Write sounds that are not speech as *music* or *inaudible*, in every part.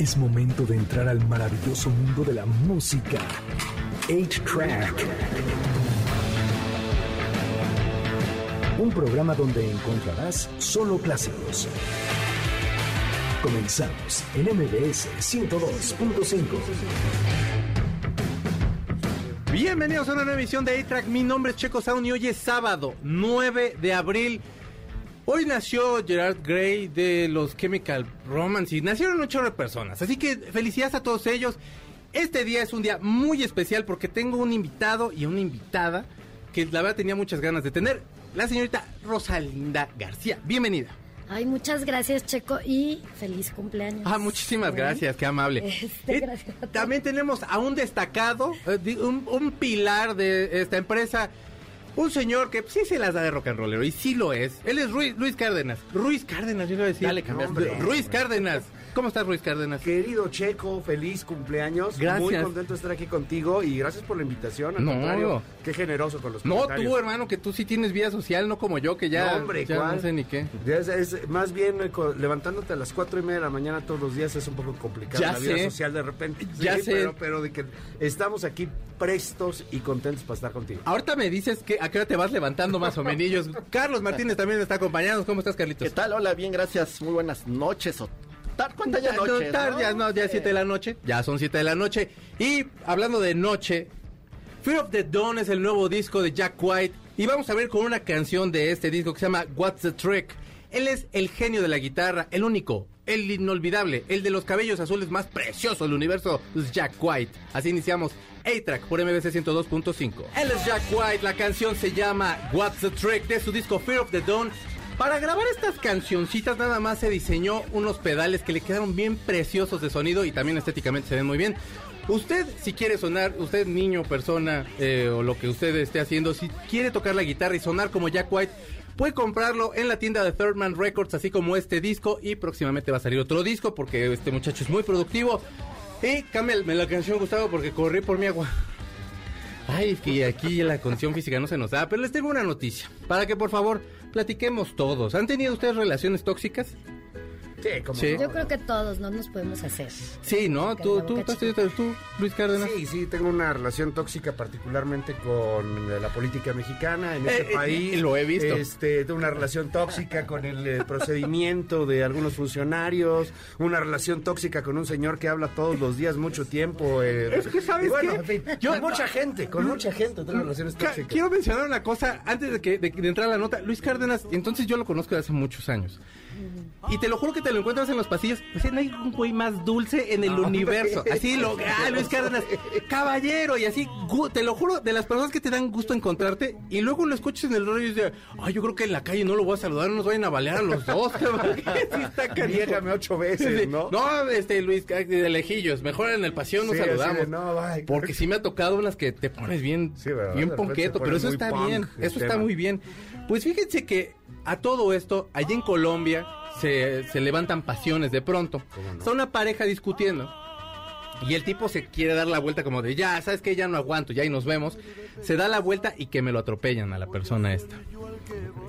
Es momento de entrar al maravilloso mundo de la música. 8-Track. Un programa donde encontrarás solo clásicos. Comenzamos en MBS 102.5. Bienvenidos a una nueva emisión de A-Track. Mi nombre es Checo Sound y hoy es sábado 9 de abril. Hoy nació Gerard Gray de los Chemical Romance y nacieron de personas. Así que felicidades a todos ellos. Este día es un día muy especial porque tengo un invitado y una invitada que la verdad tenía muchas ganas de tener. La señorita Rosalinda García. Bienvenida. Ay, muchas gracias, Checo, y feliz cumpleaños. Ah, muchísimas ¿Eh? gracias, qué amable. *laughs* Este, Eh, gracias también tenemos a un destacado, eh, un pilar de esta empresa, un señor que sí se las da de rock and rollero, y sí lo es. Él es Ruiz, Luis Cárdenas. Ruiz Cárdenas, yo iba a decir. Dale, Ruiz Cárdenas. ¿Cómo estás, Ruiz Cárdenas? Querido Checo, feliz cumpleaños. Gracias. Muy contento de estar aquí contigo y gracias por la invitación. Al No. contrario, qué generoso con los No, tú, hermano, que tú sí tienes vida social, no como yo, que ya, No, hombre, ya ¿cuál? no sé ni qué. Ya Es, es- más bien eh, levantándote a las cuatro y media de la mañana todos los días es un poco complicado Ya la vida social de repente. Ya Sí, sé. Pero, pero de que estamos aquí prestos y contentos para estar contigo. Ahorita me dices que a qué hora te vas levantando más o menos. *laughs* Carlos Martínez también está acompañando. ¿Cómo estás, Carlitos? ¿Qué tal? Hola, bien, gracias. Muy buenas noches. O... tar- ¿Cuánta ya No, noches? tar- ya, no, ya es 7 de la noche. Ya son 7 de la noche. Y hablando de noche, Fear of the Dawn es el nuevo disco de Jack White. Y vamos a ver con una canción de este disco que se llama What's the Trick. Él es el genio de la guitarra, el único, el inolvidable, el de los cabellos azules más precioso del universo, es Jack White. Así iniciamos A-Track por MBC 102.5. Él es Jack White, la canción se llama What's the Trick de su disco Fear of the Dawn. Para grabar estas cancioncitas nada más se diseñó unos pedales que le quedaron bien preciosos de sonido y también estéticamente se ven muy bien. Usted, si quiere sonar, usted niño, persona eh, o lo que usted esté haciendo, si quiere tocar la guitarra y sonar como Jack White, puede comprarlo en la tienda de Third Man Records, así como este disco y próximamente va a salir otro disco porque este muchacho es muy productivo. Y cámbiame la canción, Gustavo, porque corrí por mi agua. Ay, que aquí la condición física no se nos da, pero les tengo una noticia. Para que por favor platiquemos todos. ¿Han tenido ustedes relaciones tóxicas? Sí, como Sí. Yo creo que todos no nos podemos hacer. Sí, ¿no? Tú, tú, tú, Luis Cárdenas. Sí, sí, tengo una relación tóxica particularmente con eh, la política mexicana en Eh, este eh, país. lo he visto. Este, tengo una relación tóxica con el eh, procedimiento de algunos funcionarios, una relación tóxica con un señor que habla todos los días mucho tiempo. eh, Es que, ¿sabes bueno, qué? en fin, Yo- con mucha gente, con mucha gente tengo relaciones Ca- tóxicas. Quiero mencionar una cosa antes de que de, de entrar a la nota. Luis Cárdenas, entonces yo lo conozco de hace muchos años. Y te lo juro que te lo encuentras en los pasillos. Sea, no hay un güey más dulce en el No, universo. Así lo. *laughs* Ah, Luis Cárdenas, caballero. Y así, te lo juro, de las personas que te dan gusto encontrarte. Y luego lo escuchas en el rollo y dices, ay, yo creo que en la calle no lo voy a saludar, no nos vayan a balear a los dos. cabrón". *laughs* Sí está canijo. Niégame ocho veces, ¿no? No, este, Luis, de lejillos. Mejor en el pasión nos Sí, saludamos. no. Porque sí me ha tocado unas que te pones bien, bien ponqueto, pero eso está punk bien, eso está muy bien. Pues fíjense que a todo esto, allá en Colombia, se, se levantan pasiones de pronto. Está una pareja discutiendo. Y el tipo se quiere dar la vuelta como de, ya, sabes que ya no aguanto, ya y nos vemos. Se da la vuelta y que me lo atropellan a la persona esta.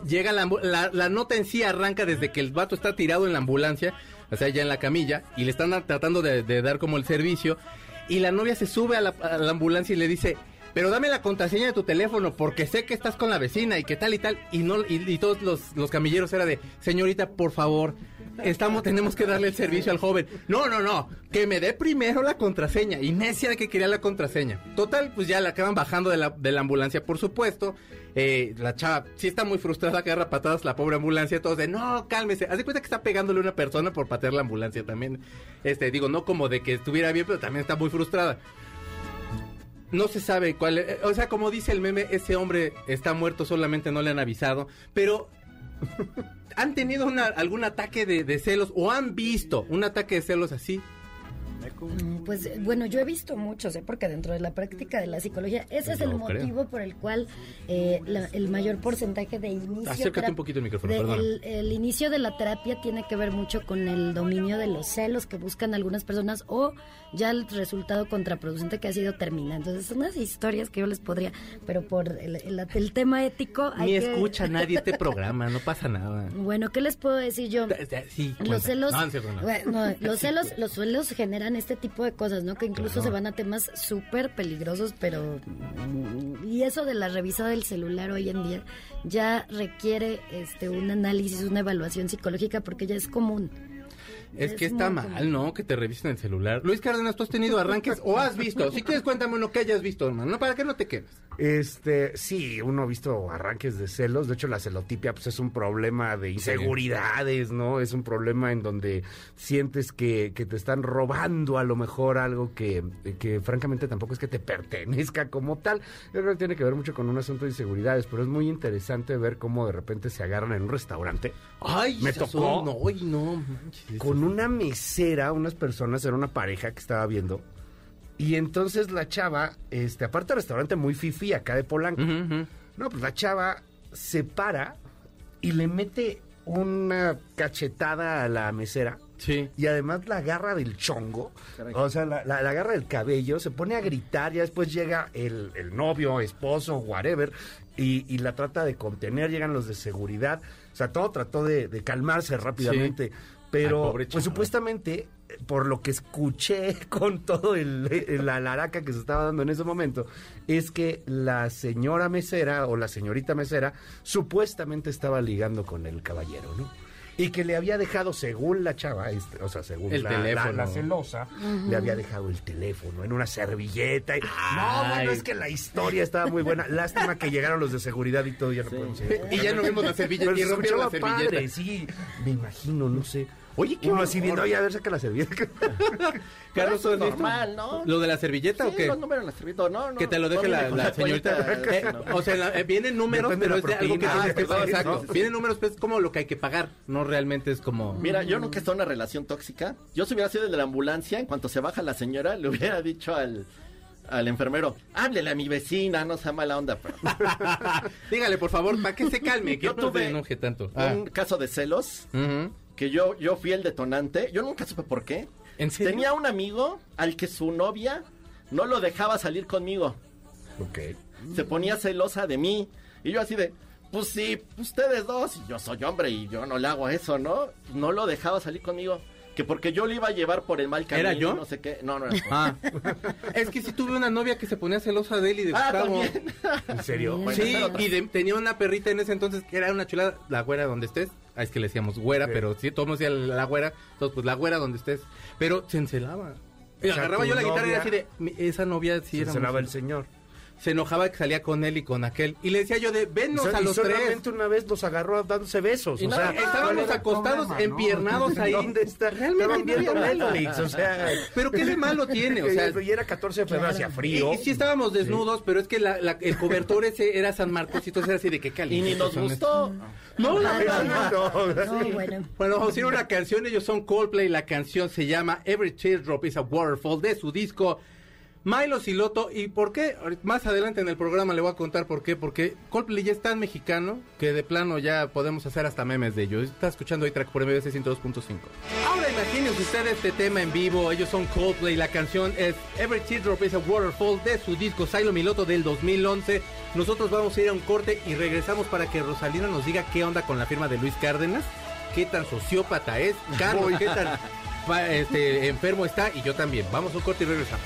Llega la, la, la nota en sí arranca desde que el vato está tirado en la ambulancia, o sea, ya en la camilla, y le están tratando de, de dar como el servicio. Y la novia se sube a la, a la ambulancia y le dice, pero dame la contraseña de tu teléfono porque sé que estás con la vecina y que tal y tal. Y no y, todos los, los camilleros era de, señorita, por favor, estamos, tenemos que darle el servicio al joven. No, no, no, que me dé primero la contraseña. Y necia de que quería la contraseña. Total, pues ya la acaban bajando de la, de la ambulancia, por supuesto. Eh, la chava sí está muy frustrada, agarra patadas la pobre ambulancia, todos de, no, cálmese. Haz de cuenta que está pegándole una persona por patear la ambulancia también. Este, digo, no como de que estuviera bien, pero también está muy frustrada. No se sabe cuál, eh, o sea, como dice el meme, ese hombre está muerto, solamente no le han avisado, pero *laughs* ¿han tenido una- algún ataque de, de celos o han visto un ataque de celos así? Pues bueno, yo he visto muchos, ¿eh? porque dentro de la práctica de la psicología, ese es el creo. motivo por el cual eh, la- el mayor porcentaje de inicio... Acércate un poquito el micrófono, perdona. el, el inicio de la terapia tiene que ver mucho con el dominio de los celos que buscan algunas personas o ya el resultado contraproducente que ha sido terminar. Entonces, son unas historias que yo les podría, pero por el, el- el tema ético... hay Ni que- escucha *laughs* nadie este programa, no pasa nada. Bueno, ¿qué les puedo decir yo? Sí. Los celos, No, no, *laughs* los celos, los celos generan este tipo de cosas, ¿no? Que incluso se van a temas súper peligrosos, pero y eso de la revisada del celular hoy en día ya requiere este un análisis, una evaluación psicológica porque ya es común. Es que Es está mal. ¿no? Que te revisen el celular. Luis Cárdenas, ¿tú has tenido arranques o has visto? Si quieres, cuéntame uno que hayas visto, hermano. No, para que no te quedes. Este, sí, uno ha visto arranques de celos. De hecho, la celotipia pues, es un problema de inseguridades, ¿no? Es un problema en donde sientes que, que te están robando a lo mejor algo que, que francamente tampoco es que te pertenezca como tal. Yo creo que tiene que ver mucho con un asunto de inseguridades, pero es muy interesante ver cómo de repente se agarran en un restaurante Ay, Me tocó. son- No, ay, no. manches, con una mesera, unas personas, era una pareja que estaba viendo. Y entonces la chava, este, aparte del restaurante muy fifi acá de Polanco. No, pues la chava se para y le mete una cachetada a la mesera. Sí. Y además la agarra del chongo, o sea, la, la- la agarra del cabello, se pone a gritar, ya después llega el, el novio, esposo, whatever, y, y la trata de contener, llegan los de seguridad, o sea, todo trató de, de calmarse rápidamente, pero Ay, pues supuestamente, eh, por lo que escuché *laughs* con todo el, el- la laraca que se estaba dando en ese momento, es que la señora mesera o la señorita mesera supuestamente estaba ligando con el caballero, ¿no? Y que le había dejado, según la chava, este, o sea, según El la, teléfono. la- la celosa, le había dejado el teléfono en una servilleta. y- no, bueno, es que la historia estaba muy buena. Lástima que llegaron los de seguridad y todo, ya no podemos ir. *laughs* Y ya no vimos la servilleta Pero y rompieron la servilleta. padre, sí, me imagino, no sé. Oye, qué Uno así viendo, oye, a ver, saca la servilleta. *laughs* *laughs* Carlos, ¿tú has visto? normal, ¿no? ¿Lo de la servilleta o qué? los números no, no. Que te lo deje la, señorita. Eh, no. o sea, la- eh, vienen números, pero es de algo que tienes que Ah, pagar. sí, Exacto. Vienen números, pues es como lo que hay que pagar. No realmente es como. Mira, yo nunca he estado en una relación tóxica. Yo si hubiera sido de la ambulancia, en cuanto se baja la señora, le hubiera dicho al, al enfermero, háblele a mi vecina, no sea mala onda, pero... *laughs* Dígale, por favor, para que se calme, que Yo no tuve enoje tanto. Ah. un caso de celos, Ujú. Que yo, yo fui el detonante, yo nunca supe por qué. ¿En serio? Tenía un amigo al que su novia no lo dejaba salir conmigo. ok. Se ponía celosa de mí. Y yo así de, pues sí, ustedes dos, y yo soy hombre y yo no le hago eso, ¿no? No lo dejaba salir conmigo. Que porque yo lo iba a llevar por el mal camino. ¿Era yo? No sé qué. No, no era. Ah. *laughs* es que si tuve una novia que se ponía celosa de él y de Ah, Gustavo. también. ¿En serio? Bueno, Sí, y de- tenía una perrita en ese entonces que era una chulada, la güera donde estés. Ah, es que le decíamos güera, Sí. pero sí, todos decían la güera. Entonces, pues la güera donde estés. Pero se encelaba. Y O sea, agarraba yo la guitarra y era así de, "Mi- esa novia sí Se era cenaba muy- el señor. Se enojaba que salía con él y con aquel. Y le decía yo de, venos Y a y los tres. una vez los agarró dándose besos. Y o sea. Estábamos ¿cuál era el acostados, problema, no? empiernados ahí. ¿Dónde está? Realmente no Netflix, o sea. *laughs* Pero qué de malo tiene, o sea. *laughs* y era 14 de febrero, hacía Y, frío. y sí estábamos desnudos, pero es que la- la- el cobertor ese era San Marcos y entonces era así de que Y caliente. ni nos gustó. No, verdad. no, No, sí. bueno. Bueno, vamos a ir a una canción. Ellos son Coldplay. La canción se llama Every Teardrop is a Waterfall de su disco Milo Siloto. ¿Y por qué? Más adelante en el programa le voy a contar por qué. Porque Coldplay ya es tan mexicano que de plano ya podemos hacer hasta memes de ellos. Está escuchando ahí track por MBC 102.5. Ahora imagínense ustedes este tema en vivo. Ellos son Coldplay. La canción es Every Teardrop is a Waterfall de su disco Silo Miloto del 2011. Nosotros vamos a ir a un corte y regresamos para que Rosalina nos diga qué onda con la firma de Luis Cárdenas qué tan sociópata es, Carlos, *laughs* qué tan este, enfermo está y yo también. Vamos a un corte y regresamos.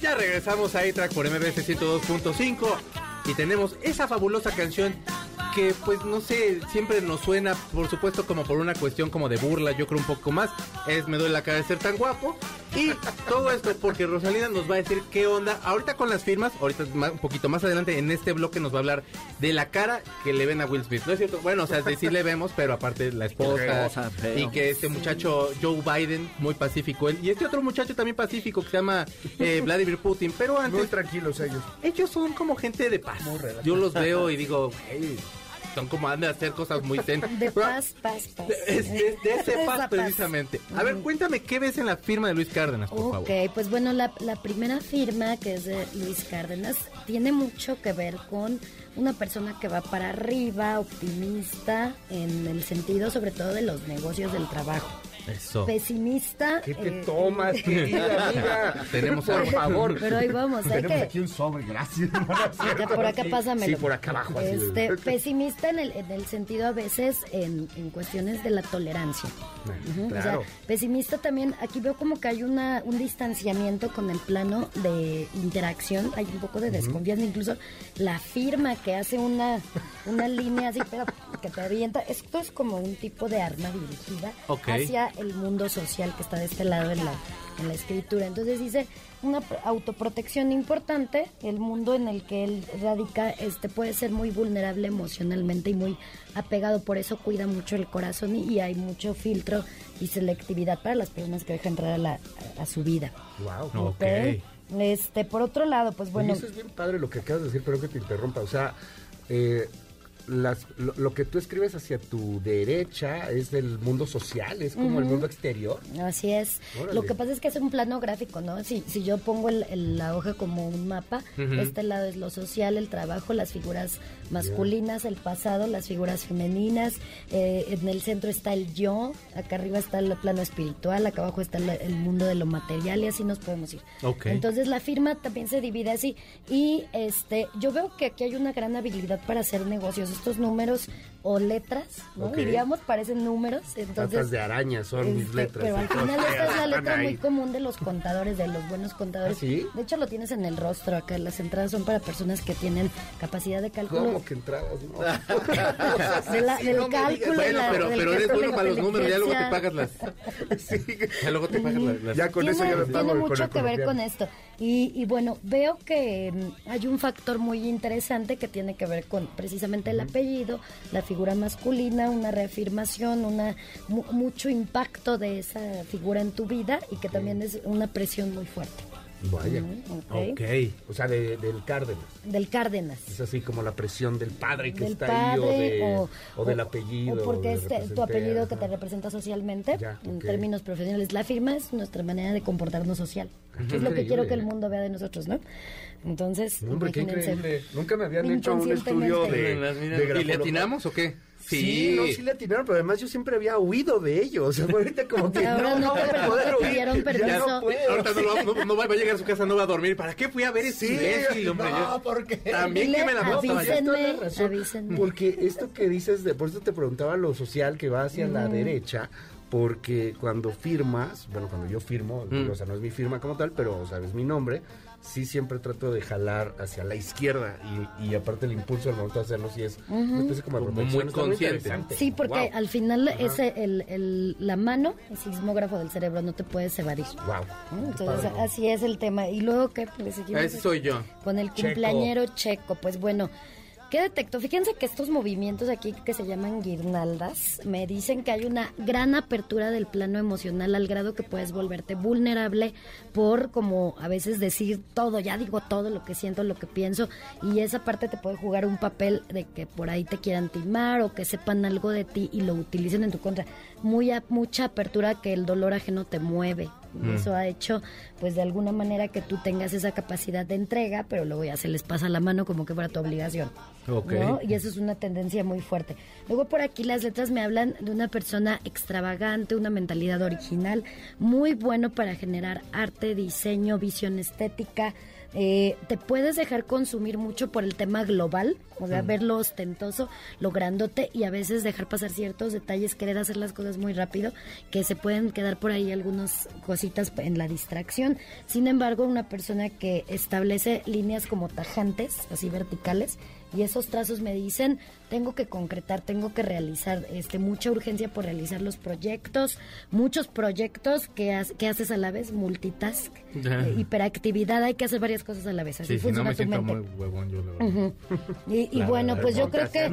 Ya regresamos a A-Track por MBS 102.5 y tenemos esa fabulosa canción que pues no sé, siempre nos suena, por supuesto, como por una cuestión como de burla, yo creo un poco más, es me duele la cara de ser tan guapo. Y todo esto porque Rosalina nos va a decir qué onda. Ahorita con las firmas, ahorita un poquito más adelante en este bloque nos va a hablar de la cara que le ven a Will Smith. ¿No es cierto? Bueno, o sea, sí le vemos, pero aparte la esposa y que este muchacho Joe Biden, muy pacífico él, y este otro muchacho también pacífico que se llama eh, Vladimir Putin, pero antes... Muy tranquilos ellos. Ellos son como gente de paz. Yo los veo y digo, son como han de hacer cosas muy ten. *laughs* De paz, paz, paz. De, ese *laughs* paz, precisamente. A ver, cuéntame, ¿qué ves en la firma de Luis Cárdenas, por favor? Ok, pues bueno, la, la primera firma, que es de Luis Cárdenas, tiene mucho que ver con una persona que va para arriba, optimista, en el sentido sobre todo de los negocios del trabajo. Eso. Pesimista. ¿Qué te eh, tomas, *laughs* querida amiga? Tenemos, por favor. Pero ahí vamos. Tenemos aquí un sobre, gracias. por acá pásame. Sí, por acá abajo. Este, pesimista en el, en el, sentido a veces en, en cuestiones de la tolerancia. claro. pesimista también, aquí veo como que hay una, un distanciamiento con el plano de interacción, hay un poco de desconfianza, incluso la firma que hace una, una línea así, pero que te avienta, esto es como un tipo de arma dirigida hacia el mundo social que está de este lado en la, en la escritura. Entonces dice una autoprotección importante, el mundo en el que él radica este puede ser muy vulnerable emocionalmente y muy apegado, por eso cuida mucho el corazón y, hay mucho filtro y selectividad para las personas que dejan entrar a, la, a, su vida. Wow. Okay. Este, por otro lado, pues bueno. eso es bien padre lo que acabas de decir, pero que te interrumpa. O sea, eh, las, lo, que tú escribes hacia tu derecha es del mundo social, es como el mundo exterior. Así es. Lo que pasa es que es un plano gráfico, ¿no? Si, si yo pongo el, la hoja como un mapa, este lado es lo social, el trabajo, las figuras masculinas, el pasado, las figuras femeninas, eh, en el centro está el yo, acá arriba está el plano espiritual, acá abajo está el, mundo de lo material y así nos podemos ir. Entonces la firma también se divide así y este yo veo que aquí hay una gran habilidad para hacer negocios estos números o letras, ¿no? Diríamos, parecen números. Entonces, de araña son mis este, letras. Pero al final esta es la letra muy común de los contadores, de los buenos contadores. ¿Ah, ¿Sí? De hecho, lo tienes en el rostro acá. Las entradas son para personas que tienen capacidad de cálculo. ¿Cómo que entradas? No. *laughs* de la, del cálculo. Bueno, pero, pero eres bueno para los números, ya luego te pagas las. *laughs* sí. Ya luego te pagas las. Ya con eso ya me pago Tiene mucho que ver con esto. Y, y bueno, veo que mm, hay un factor muy interesante que tiene que ver con precisamente el apellido, la figura masculina, una reafirmación, una mucho impacto de esa figura en tu vida y que también es una presión muy fuerte. Vaya. okay. O sea, del Cárdenas. Del Cárdenas. Es así como la presión del padre que está ahí o, del apellido. O porque es tu apellido que te representa socialmente, en términos profesionales. La firma es nuestra manera de comportarnos social. es lo que quiero que el mundo vea de nosotros, ¿no? Entonces, Hombre, qué increíble. Nunca me habían hecho un estudio de, de ¿Y le atinamos o qué? Sí. no, sí le atinaron, pero además yo siempre había huido de ellos. *laughs* ahorita como que no, no, voy a poder huir. Ya no puedo. Ahorita no, no, va a llegar a su casa, no va a dormir. ¿Para qué fui a ver ese sí, hombre? No, porque... También que me la avísenme, avísenme. Porque esto que dices, de, por eso te preguntaba lo social que va hacia la derecha, porque cuando firmas, bueno, cuando yo firmo, o sea, no es mi firma como tal, pero, sabes mi nombre, sí siempre trato de jalar hacia la izquierda y, aparte el impulso al momento de hacerlo sí es como, muy consciente. Sí, porque al final ese el, el, la mano, el sismógrafo del cerebro, no te puedes evadir. Wow. Entonces así es el tema. Y luego que pues, Ese soy yo. Con el cumpleañero checo, pues bueno ¿Qué detecto? Fíjense que estos movimientos aquí que se llaman guirnaldas me dicen que hay una gran apertura del plano emocional al grado que puedes volverte vulnerable por como a veces decir todo, ya digo todo lo que siento, lo que pienso y esa parte te puede jugar un papel de que por ahí te quieran timar o que sepan algo de ti y lo utilicen en tu contra. Muy mucha apertura que el dolor ajeno te mueve, Mm. Eso ha hecho, pues de alguna manera que tú tengas esa capacidad de entrega, pero luego ya se les pasa la mano como que fuera tu obligación. Y eso es una tendencia muy fuerte. Luego por aquí las letras me hablan de una persona extravagante, una mentalidad original, muy bueno para generar arte, diseño, visión estética, eh, te puedes dejar consumir mucho por el tema global, o sea, verlo ostentoso, lo grandote y a veces dejar pasar ciertos detalles, querer hacer las cosas muy rápido, que se pueden quedar por ahí algunas cositas en la distracción. Sin embargo, una persona que establece líneas como tajantes, así verticales, y esos trazos me dicen tengo que concretar, tengo que realizar, este, mucha urgencia por realizar los proyectos, muchos proyectos que, ha- que haces a la vez, multitask, eh, hiperactividad, hay que hacer varias cosas a la vez, así Sí, si no funciona me tu mente. muy huevón yo, la verdad. Y, y bueno, pues yo creo que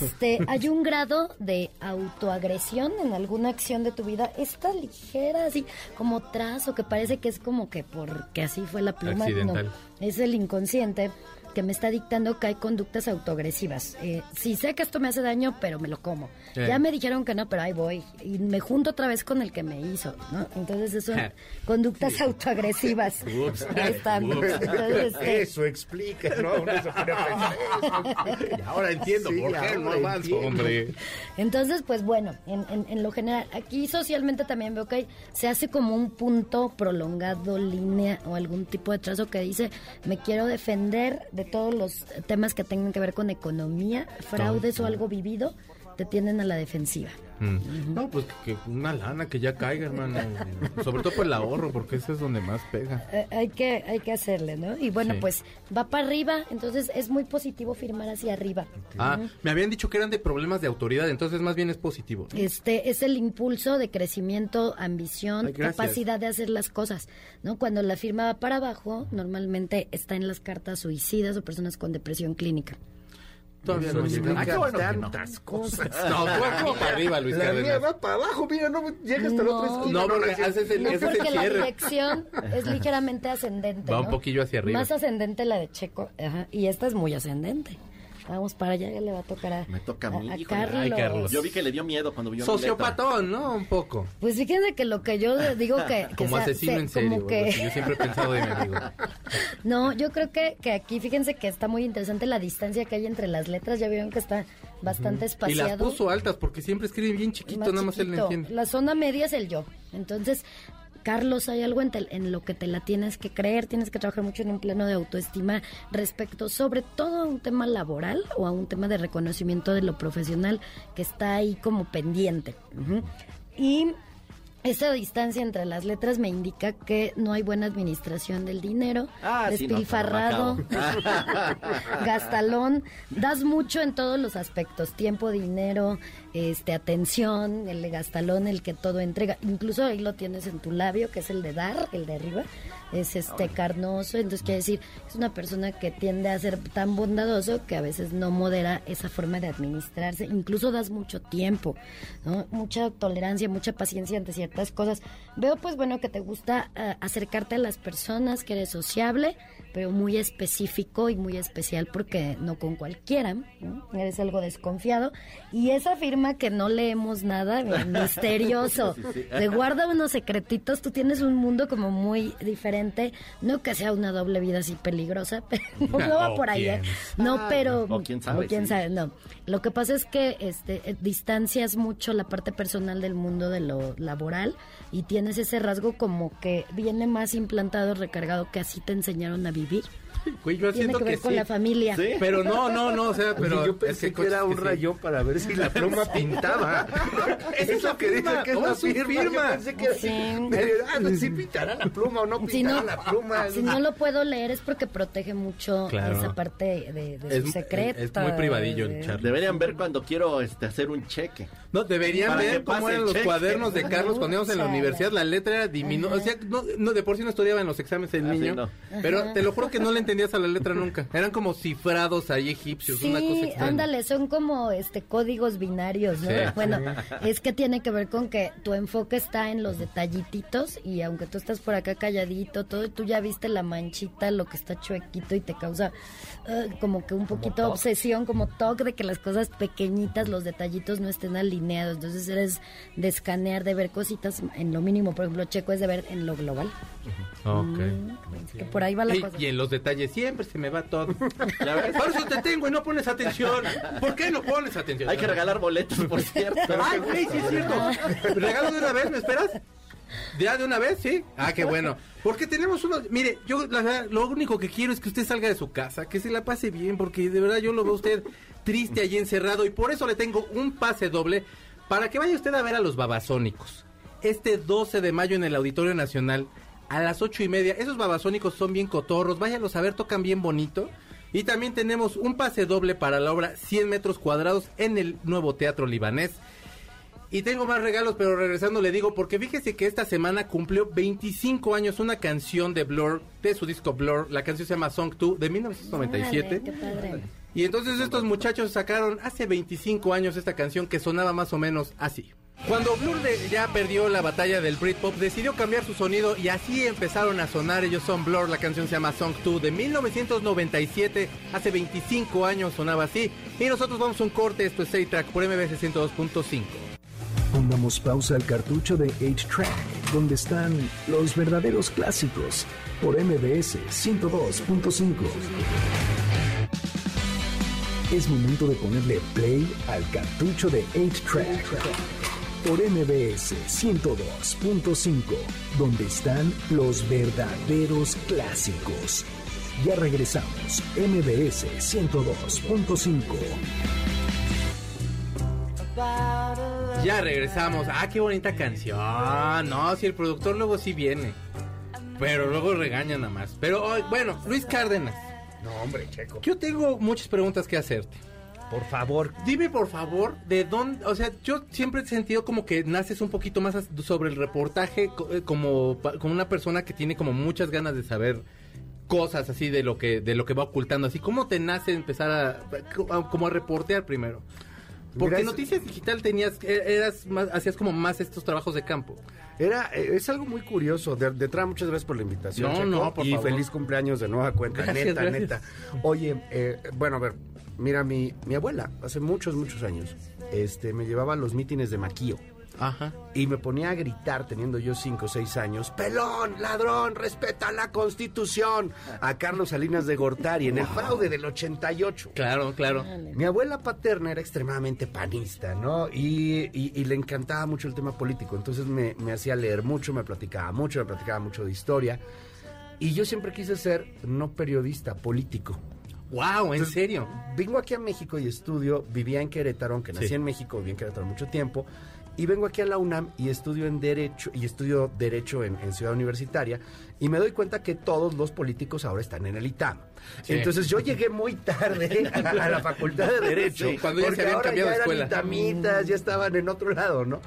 este hay un grado de autoagresión en alguna acción de tu vida, esta ligera, así como trazo, que parece que es como que porque así fue la pluma. No, es el inconsciente que me está dictando que hay conductas autoagresivas. Eh, sí sé que esto me hace daño, pero me lo como. Ya me dijeron que no, pero ahí voy. Y me junto otra vez con el que me hizo, ¿no? Entonces eso, *laughs* conductas autoagresivas. *laughs* Ups. Ahí están. Ups. Entonces, *laughs* este, Eso explica, ¿no? Uno se pone a pensar eso. Y ahora entiendo Sí, por qué no avanzo, hombre. Entonces, pues bueno, en, en- en lo general, aquí socialmente también veo que hay- se hace como un punto prolongado, línea o algún tipo de trazo que dice, me quiero defender de todos los temas que tengan que ver con economía, fraudes o algo vivido, te tienden a la defensiva. Mm. No, pues que, que una lana que ya caiga, hermano. Sobre todo por el ahorro, porque ese es donde más pega. Eh, hay que hay que hacerle, ¿no? Y bueno, Sí. pues va para arriba, entonces es muy positivo firmar hacia arriba. Ah, me habían dicho que eran de problemas de autoridad, entonces más bien es positivo. Este es el impulso de crecimiento, ambición, Ay, capacidad de hacer las cosas, ¿no? Cuando la firma va para abajo, normalmente está en las cartas suicidas o personas con depresión clínica. Todavía no. Explica Ah, bueno que no. tantas *laughs* cosas. *laughs* No, tú vas para arriba, Luis La mía va para abajo, mira, no llega hasta la otra No. esquina. No, porque haces el, No ese porque la dirección es ligeramente ascendente. Va un ¿no? poquillo hacia arriba. Más ascendente la de Checo, ajá, y esta es muy ascendente. Vamos para allá, ya le va a tocar a, Me toca a mí. Carlos. Ay, Carlos. Yo vi que le dio miedo cuando vio a. Sociopatón, ¿no? Un poco. Pues fíjense que lo que yo digo que... *laughs* que Como sea- asesino se- en serio. como que-. Yo siempre he pensado de mi amigo. No, yo creo que, que aquí fíjense que está muy interesante la distancia que hay entre las letras. Ya vieron que está bastante Y las espaciado. puso altas porque siempre escribe bien chiquito, más nada más él le chiquito. entiende. La zona media es el yo. Entonces, Carlos, hay algo en, te- en lo que te la tienes que creer, tienes que trabajar mucho en un plano de autoestima respecto sobre todo a un tema laboral o a un tema de reconocimiento de lo profesional que está ahí como pendiente. Y esa distancia entre las letras me indica que no hay buena administración del dinero, Ah, sí, no, despilfarrado, *laughs* gastalón, das mucho en todos los aspectos, tiempo, dinero, este atención, el de gastalón, el que todo entrega, incluso ahí lo tienes en tu labio, que es el de dar, el de arriba, es este carnoso, entonces quiere decir, es una persona que tiende a ser tan bondadoso que a veces no modera esa forma de administrarse, incluso das mucho tiempo, ¿no? mucha tolerancia, mucha paciencia ante ciertas cosas. Veo pues bueno que te gusta eh, acercarte a las personas, que eres sociable, pero muy específico y muy especial porque no con cualquiera, ¿no? eres algo desconfiado y esa firma que no leemos nada, *laughs* misterioso, te guarda unos secretitos, tú tienes un mundo como muy diferente, no que sea una doble vida así peligrosa, *laughs* pero no, *laughs* no va por ahí, ¿eh? no, pero O quién sabe, o quién sí. sabe, no. Lo que pasa es que este eh, distancias mucho la parte personal del mundo de lo laboral y tienes ese rasgo como que viene más implantado, recargado que así te enseñaron a vivir. Güey, yo Tiene que que ver con sí. la familia. Sí. Pero no, no, no, o sea, Oye, pero yo pensé es que, era un sí. rayón para ver si la pluma pintaba. *laughs* Eso es lo que dice que es ¿Cómo la es su firma. Yo firma? pensé que Sí. ah, pues sí pintará la pluma o no Si pintará no, la pluma. si no lo puedo leer es porque protege mucho Claro. esa parte de, de Es- su secreto. es muy privadillo el de- Charlie. Deberían ver cuando quiero este, hacer un cheque. No, deberían Para que ver cómo eran los cheque. cuadernos de Carlos *laughs* cuando íbamos en la Úchala. Universidad. La letra era diminuta. O sea, no, no, de por sí no estudiaba en los exámenes el Ah, sí, niño. no. Pero te lo juro que no le entendías a la letra nunca. Eran como cifrados ahí egipcios, una cosa Sí, extraña. ándale, son como este códigos binarios, ¿no? Sí. Bueno, *laughs* es que tiene que ver con que tu enfoque está en los detallititos y aunque tú estás por acá calladito, todo, tú ya viste la manchita, lo que está chuequito y te causa eh, como que un poquito obsesión, como toque de que las cosas pequeñitas, los detallitos no estén alineados. Entonces eres de escanear, de ver cositas en lo mínimo. Por ejemplo, Checo es de ver en lo global. Ok. Así que por ahí va la Y, cosa. y en los detalles siempre se me va todo. *laughs* Por eso te tengo y no pones atención. ¿Por qué no pones atención? Hay que regalar boletos, por cierto. *laughs* Ay, güey, sí es cierto. ¿Regalo de una vez? ¿Me esperas? ¿Ya de una vez? Sí. Ah, qué bueno. Porque tenemos uno. Mire, yo la verdad, lo único que quiero es que usted salga de su casa, que se la pase bien, porque de verdad yo lo veo a usted triste allí encerrado y por eso le tengo un pase doble para que vaya usted a ver a los babasónicos. Este 12 de mayo en el Auditorio Nacional a las ocho y media. Esos babasónicos son bien cotorros, váyalos a ver, tocan bien bonito. Y también tenemos un pase doble para la obra 100 metros cuadrados en el nuevo Teatro Libanés. Y tengo más regalos, pero regresando le digo, porque fíjese que esta semana cumplió 25 años una canción de Blur, de su disco Blur. La canción se llama Song 2 de 1997. Órale, qué padre. Y entonces estos muchachos sacaron hace 25 años esta canción que sonaba más o menos así. Cuando Blur de- ya perdió la batalla del Britpop, decidió cambiar su sonido y así empezaron a sonar. Ellos son Blur, la canción se llama Song 2 de 1997, hace 25 años sonaba así. Y nosotros vamos a un corte, esto es 6-Track por MBS 102.5. Pongamos pausa al cartucho de 8-Track, donde están los verdaderos clásicos, por MBS 102.5. Es momento de ponerle play al cartucho de 8-Track, por MBS 102.5, donde están los verdaderos clásicos. Ya regresamos, MBS 102.5. Ya regresamos. Ah, qué bonita canción. No, si el productor luego sí viene. Pero luego regaña nada más. Pero oh, bueno, Luis Cárdenas, No, hombre, Checo. yo tengo muchas preguntas que hacerte. Por favor. Dime por favor, de dónde, o sea, yo siempre he sentido como que naces un poquito más sobre el reportaje eh, como, como una persona que tiene como muchas ganas de saber cosas así de lo que de lo que va ocultando, así cómo te nace empezar a- como a reportear primero. Porque Mira, es- Noticias Digital tenías e- eras más, hacías como más estos trabajos de campo. Era, eh, es algo muy curioso. De, de entrada, muchas gracias por la invitación. No, Checo, no, por y favor. feliz cumpleaños de nueva cuenta, Gracias, neta, gracias. neta. Oye, eh, bueno, a ver, mira, mi, mi abuela, hace muchos, muchos años, este, me llevaba a los mítines de Maquío. Ajá. Y me ponía a gritar, teniendo yo 5 o 6 años, pelón, ladrón, respeta la constitución, a Carlos Salinas de Gortari en el fraude del 88. Claro, claro. Mi abuela paterna era extremadamente panista, ¿no? Y, y- y le encantaba mucho el tema político. Entonces me, me hacía leer mucho, me platicaba mucho, me platicaba mucho de historia. Y yo siempre quise ser no periodista, político. Wow, en Entonces, serio. Vengo aquí a México y estudio, vivía en Querétaro, aunque nací Sí. en México, viví en Querétaro mucho tiempo. Y vengo aquí a la UNAM y estudio en Derecho, y estudio Derecho en, en Ciudad Universitaria, y me doy cuenta que todos los políticos ahora están en el ITAM. Sí. Entonces yo llegué muy tarde a, *laughs* a la Facultad de Derecho, Sí, cuando ya se porque habían ahora cambiado ya eran escuela. itamitas, ya estaban en otro lado, ¿no?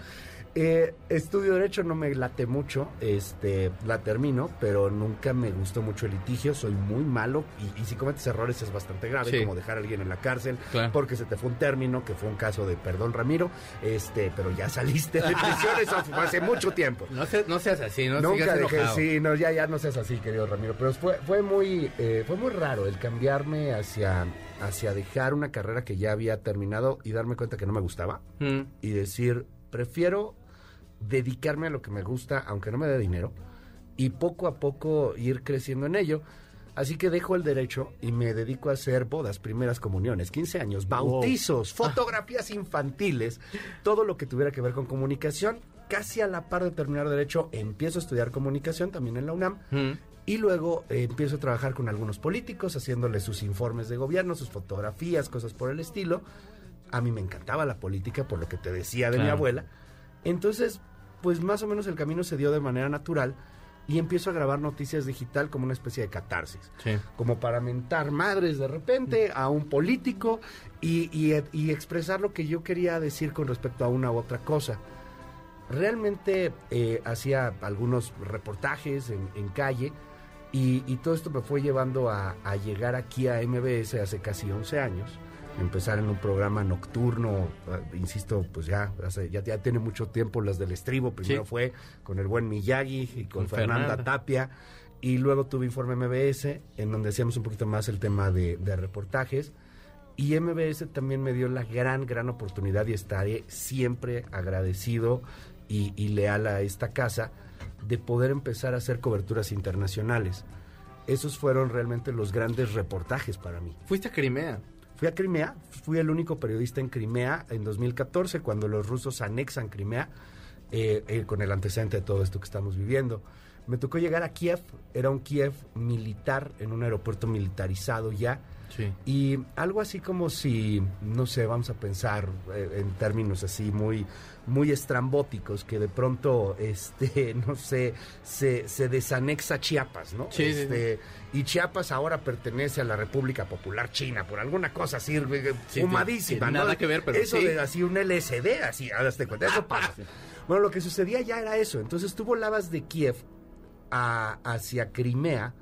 Eh, estudio Derecho, no me late mucho, este, la termino, pero nunca me gustó mucho el litigio, soy muy malo, y, y si cometes errores es bastante grave, Sí. como dejar a alguien en la cárcel, Claro. porque se te fue un término, que fue un caso de perdón Ramiro, este, pero ya saliste de prisión, eso fue hace mucho tiempo. *laughs* No, se- no seas así, no Nunca sigas dejé, sí, no, ya, ya no seas así, querido Ramiro, pero fue, fue muy, eh, fue muy raro el cambiarme hacia, hacia dejar una carrera que ya había terminado y darme cuenta que no me gustaba Mm. y decir, prefiero dedicarme a lo que me gusta, aunque no me dé dinero, y poco a poco ir creciendo en ello. Así que dejo el derecho y me dedico a hacer bodas, primeras comuniones, 15 años, bautizos, *laughs* fotografías infantiles, todo lo que tuviera que ver con comunicación. Casi a la par de terminar derecho, empiezo a estudiar comunicación también en la UNAM. Mm. Y luego eh, empiezo a trabajar con algunos políticos, haciéndoles sus informes de gobierno, sus fotografías, cosas por el estilo. A mí me encantaba la política, por lo que te decía de mi abuela. Entonces, pues más o menos el camino se dio de manera natural y empiezo a grabar noticias digital como una especie de catarsis. Sí. Como para mentar madres de repente a un político y, y- y expresar lo que yo quería decir con respecto a una u otra cosa. Realmente eh, hacía algunos reportajes en, en calle y, y todo esto me fue llevando a, a llegar aquí a MBS hace casi 11 años. Empezar en un programa nocturno, eh, insisto, pues ya, ya, ya tiene mucho tiempo las del estribo. Primero Sí. fue con el buen Miyagi y con, Con Fernanda, Fernanda. Tapia. Y luego tuve Informe MBS, en donde hacíamos un poquito más el tema de, de reportajes. Y MBS también me dio la gran, gran oportunidad y estaré siempre agradecido y, y leal a esta casa de poder empezar a hacer coberturas internacionales. Esos fueron realmente los grandes reportajes para mí. Fuiste a Crimea. Fui a Crimea, fui el único periodista en Crimea en 2014, cuando los rusos anexan Crimea, eh, eh, con el antecedente de todo esto que estamos viviendo. Me tocó llegar a Kiev, era un Kiev militar, en un aeropuerto militarizado ya, Sí. Y algo así como si, no sé, vamos a pensar eh, en términos así muy, muy estrambóticos, que de pronto, este, *laughs* no sé, se, se desanexa Chiapas, ¿no? Sí, sí, este, Y Chiapas ahora pertenece a la República Popular China, por alguna cosa así, eh, Sí, fumadísima, sí, ¿no? nada que ver, pero Eso sí. de así un LSD, así, hazte cuenta, eso *laughs* pasa. Bueno, lo que sucedía ya era eso. Entonces tú volabas de Kiev a- hacia Crimea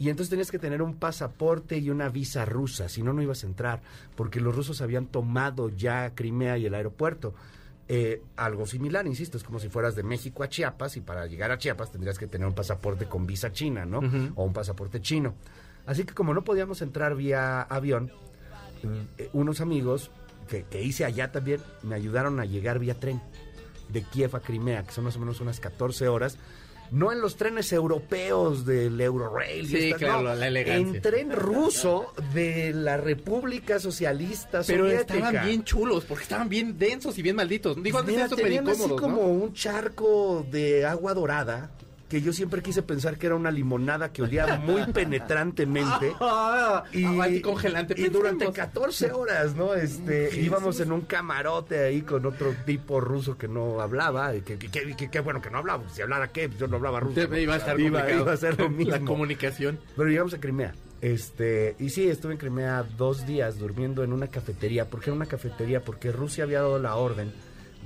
y entonces tenías que tener un pasaporte y una visa rusa, si no, no ibas a entrar, porque los rusos habían tomado ya Crimea y el aeropuerto. Eh, algo similar, insisto, es como si fueras de México a Chiapas y para llegar a Chiapas tendrías que tener un pasaporte con visa china, ¿no? O un pasaporte chino. Así que como no podíamos entrar vía avión, eh, unos amigos que, que hice allá también me ayudaron a llegar vía tren de Kiev a Crimea, que son más o menos unas 14 horas. No en los trenes europeos del Eurorail. Sí, claro, no, la elegancia. En tren ruso de la República Socialista Pero Soviética. estaban bien chulos, porque estaban bien densos y bien malditos. Digo, antes Mira, tenían así como un charco de agua dorada que yo siempre quise pensar que era una limonada que olía muy *laughs* penetrantemente. *laughs* Ah, anticongelante. y durante pensemos. 14 horas, ¿no? Este, íbamos en un camarote ahí con otro tipo ruso que no hablaba, y que, que, que- que- que bueno que no hablaba, si hablara qué, yo no hablaba ruso. ¿no? Iba a estar iba, iba a ser lo *laughs* mismo. La comunicación. Pero llegamos a Crimea. Este, y sí, estuve en Crimea dos días durmiendo en una cafetería. ¿Por qué en una cafetería? Porque Rusia había dado la orden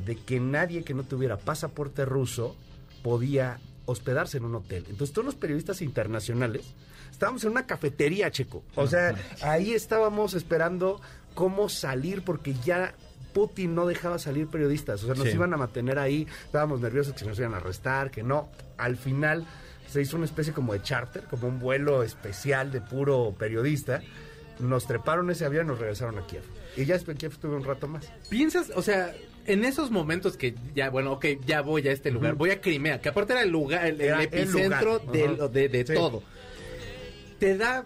de que nadie que no tuviera pasaporte ruso podía hospedarse en un hotel. Entonces todos los periodistas internacionales estábamos en una cafetería, Checo. O sea, ahí estábamos esperando cómo salir porque ya Putin no dejaba salir periodistas. O sea, nos Sí. iban a mantener ahí. Estábamos nerviosos que nos iban a arrestar, que no. Al final se hizo una especie como de charter, como un vuelo especial de puro periodista. Nos treparon ese avión y nos regresaron a Kiev. Y ya después en Kiev estuve un rato más. Piensas, o sea, en esos momentos que ya, bueno, ok, ya voy a este lugar, voy a Crimea, que aparte era el lugar, el, el Era el epicentro lugar. de, de, de Sí. todo. Te da,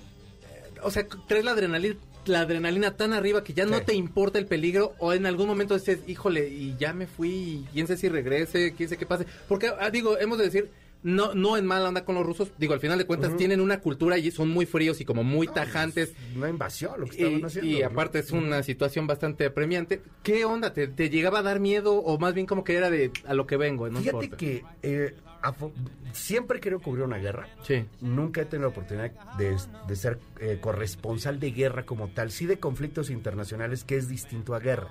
o sea, traes la adrenalina, la adrenalina tan arriba que ya no te importa el peligro o en algún momento dices, híjole, y ya me fui, y quién sabe si regrese, quién sabe qué pase. Porque, ah, digo, hemos de decir, no, no en mala onda con los rusos, digo, al final de cuentas tienen una cultura y son muy fríos y como muy tajantes. Una invasión, lo que Y, estaban haciendo. y ¿no? aparte es una situación bastante apremiante. ¿Qué onda? ¿Te, te llegaba a dar miedo o más bien como que era de a lo que vengo? No Fíjate importa? que eh, siempre he querido cubrir una guerra. Sí. Nunca he tenido la oportunidad de, de ser eh, corresponsal de guerra como tal, sí de conflictos internacionales, que es distinto a guerra.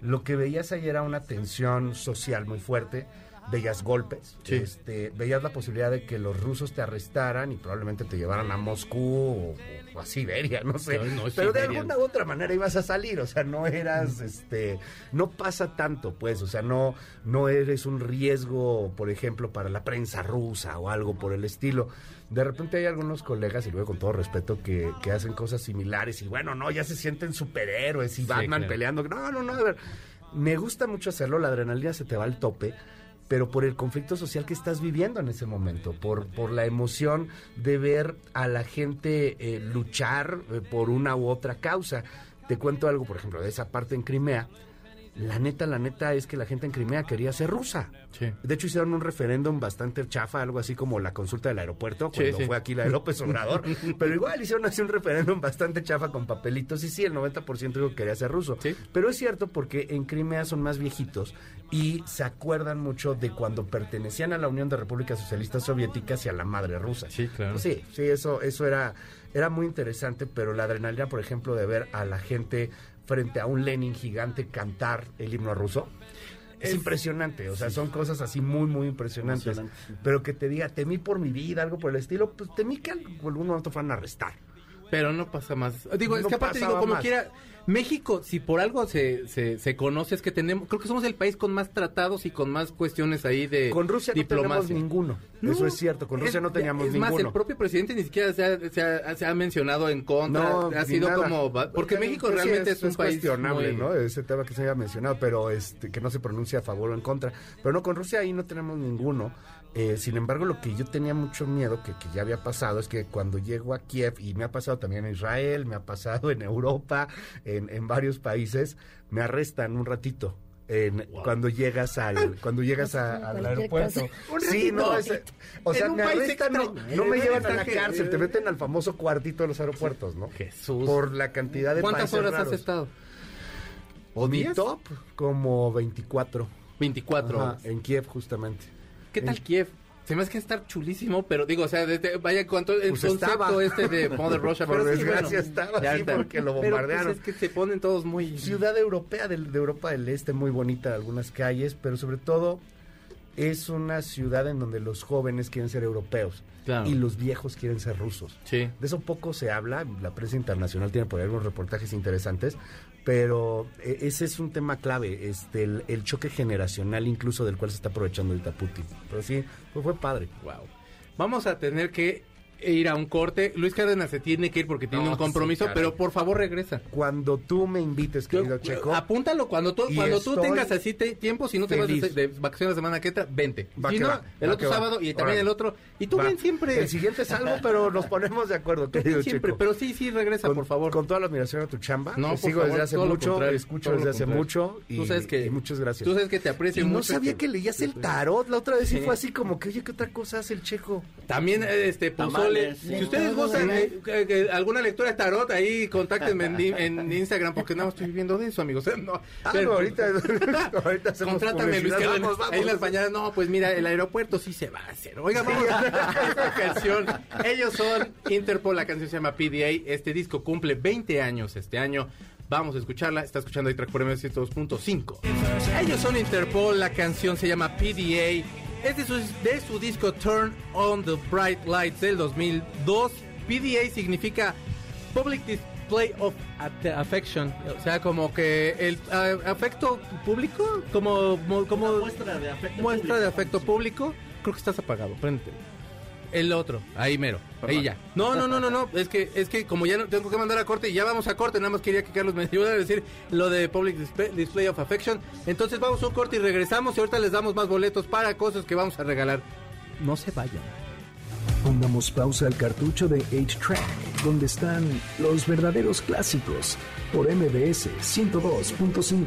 Lo que veías ahí era una tensión social muy fuerte, veías golpes, Sí. este, veías la posibilidad de que los rusos te arrestaran y probablemente te llevaran a Moscú o, o a Siberia, no sé. No, no, Pero de alguna u otra manera ibas a salir, o sea, no eras, este, no pasa tanto, pues, o sea, no, no eres un riesgo, por ejemplo, para la prensa rusa o algo por el estilo. De repente hay algunos colegas, y luego con todo respeto, que, que hacen cosas similares y bueno, no, ya se sienten superhéroes y Batman claro. peleando. No, no, no, a ver, me gusta mucho hacerlo, la adrenalina se te va al tope. Pero por el conflicto social que estás viviendo en ese momento, por, por la emoción de ver a la gente eh, luchar eh, por una u otra causa. Te cuento algo, por ejemplo, de esa parte en Crimea. La neta, la neta es que la gente en Crimea quería ser rusa. Sí. De hecho, hicieron un referéndum bastante chafa, algo así como la consulta del aeropuerto, cuando sí. fue aquí la de López Obrador. *laughs* pero igual hicieron así un referéndum bastante chafa con papelitos. Y sí, el 90% dijo que quería ser ruso. Sí. Pero es cierto porque en Crimea son más viejitos y se acuerdan mucho de cuando pertenecían a la Unión de Repúblicas Socialistas Soviéticas y a la madre rusa. Sí, claro. Pues sí, sí, eso, eso era, era muy interesante, pero la adrenalina, por ejemplo, de ver a la gente frente a un Lenin gigante cantar el himno ruso. Es, Es- impresionante, o sea, son cosas así muy, muy impresionantes. Pero que te diga, temí por mi vida, algo por el estilo, pues temí que algún momento fueran a arrestar. Pero no pasa más. Digo, es que aparte digo, como más. quiera, México, si por algo se, se, se conoce es que tenemos, creo que somos el país con más tratados y con más cuestiones ahí de Con Rusia no tenemos ninguno. No, eso es cierto, con Rusia es- no teníamos es ninguno. más, el propio presidente ni siquiera se ha, se ha- se ha mencionado en contra, No, ha sido nada. como... va- Porque México pues realmente es, un país cuestionable, muy- ¿no? Ese tema que se había mencionado, pero este que no se pronuncia a favor o en contra. Pero no, con Rusia ahí no tenemos ninguno. Eh, sin embargo, lo que yo tenía mucho miedo, que, que ya había pasado, es que cuando llego a Kiev, y me ha pasado también en Israel, me ha pasado en Europa, en, en varios países, me arrestan un ratito. en- cuando llegas al cuando llegas a- al aeropuerto. *laughs* Sí, no, es- o sea, me arrestan, no, me llevan a la cárcel, te meten al famoso cuartito de los aeropuertos, ¿no? Jesús. Por la cantidad de ¿Cuántas horas raros. has estado? ¿O mi top? Como 24. 24 Ajá, horas. en Kiev, justamente. ¿Qué tal Kiev? Se me hace que estar chulísimo, pero digo, o sea, de- de- vaya cuanto el Pues concepto estaba. este de *laughs* Mother Russia, Por pero sí, desgracia bueno, estaba, ya sí, está. porque lo Pero, bombardearon. pues, es que se ponen todos muy Ciudad europea de Europa del Este, muy bonita, algunas calles, pero sobre todo es una ciudad en donde los jóvenes quieren ser europeos Claro. y los viejos quieren ser rusos. Sí. De eso poco se habla, la prensa internacional tiene por ahí algunos reportajes interesantes, pero eh, ese es un tema clave, este, el, el choque generacional incluso del cual se está aprovechando ahorita Putin. Pero sí, fue, fue padre. Wow. Vamos a tener que ir a un corte. Luis Cárdenas se tiene que ir porque tiene No, un compromiso, sí, pero por favor regresa. Cuando tú me invites, querido Yo- Checo, Apúntalo cuando tú, Y cuando tú tengas así te- tiempo, si no te vas feliz. de, de vacaciones la semana que entra, vente. Va si que no, va, el va otro sábado y también Órale. el otro. Y tú va. ven siempre. El siguiente salgo, pero nos ponemos de acuerdo, querido siempre, Checo. pero sí, sí, regresa, con, por favor. Con toda la admiración a tu chamba. No, por sigo favor, desde hace mucho, escucho desde hace mucho. Y, Tú sabes que- y muchas gracias. Tú sabes que te aprecio y no mucho. sabía que leías el tarot. La otra vez sí, Sí. fue así como que, oye, ¿qué otra cosa hace el checo? También, este, pozole. Si ustedes gustan eh, que- que alguna lectura de tarot, ahí contáctenme en, Instagram, porque no estoy viviendo de eso, amigos. *laughs* No, Ah, pero- no, ahorita, *laughs* Contrátame, Luis. Cárdenas. Vamos, vamos. Ahí en las mañanas, no, pues mira, el aeropuerto sí se va a hacer. Oiga, vamos a esta canción. Ellos son Interpol, la canción se llama PDA. Este disco cumple 20 años este año. Vamos a escucharla. Está escuchando iTrack por MS 2.5. Ellos son Interpol, la canción se llama PDA. Es de su, de su disco Turn on the Bright Lights del 2002. PDA significa Public Display of Affection. O sea, como que el ah, afecto público, como, mo- como muestra de afecto muestra público. de afecto público. Creo que estás apagado, préndete. El otro, ahí mero, ahí ya. No, no, no, no, no, es que es que como ya no tengo que mandar a corte y ya vamos a corte, nada más quería que Carlos me ayudara a decir lo de Public Display, Display of Affection. Entonces vamos a un corte y regresamos y ahorita les damos más boletos para cosas que vamos a regalar. No se vayan. Pongamos pausa al cartucho de 8-Track, donde están los verdaderos clásicos, por MBS 102.5.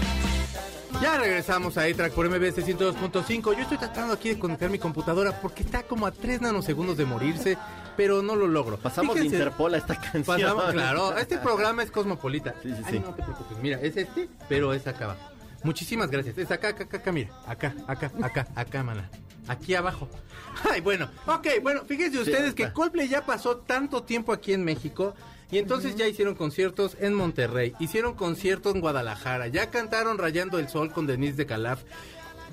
Ya regresamos a A-Track por MBS 102.5. Yo estoy tratando aquí de conectar mi computadora porque está como a 3 nanosegundos de morirse, pero no lo logro. Pasamos de Interpol a esta canción. Pasamos, *laughs* claro. Este programa es cosmopolita. Sí, sí, Ay, sí. no te preocupes. Mira, es este, pero es acá abajo. Muchísimas gracias. Es acá, acá, acá, acá, mira. Acá, acá, acá, acá, mana. Aquí abajo. *laughs* Ay, bueno. Ok, bueno, fíjense ustedes que. Coldplay ya pasó tanto tiempo aquí en México. Y entonces ya hicieron conciertos en Monterrey, hicieron conciertos en Guadalajara, ya cantaron Rayando el Sol con Denise de Calaf,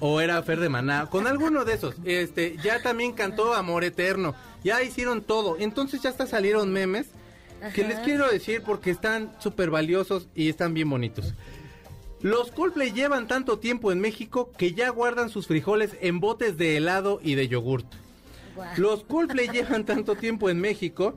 o era Fer de Maná, con alguno de esos. Este, ya también cantó Amor Eterno, ya hicieron todo. Entonces ya hasta salieron memes que les quiero decir porque están súper valiosos y están bien bonitos. Los Coldplay llevan tanto tiempo en México que ya guardan sus frijoles en botes de helado y de yogurt. Los Coldplay llevan tanto tiempo en México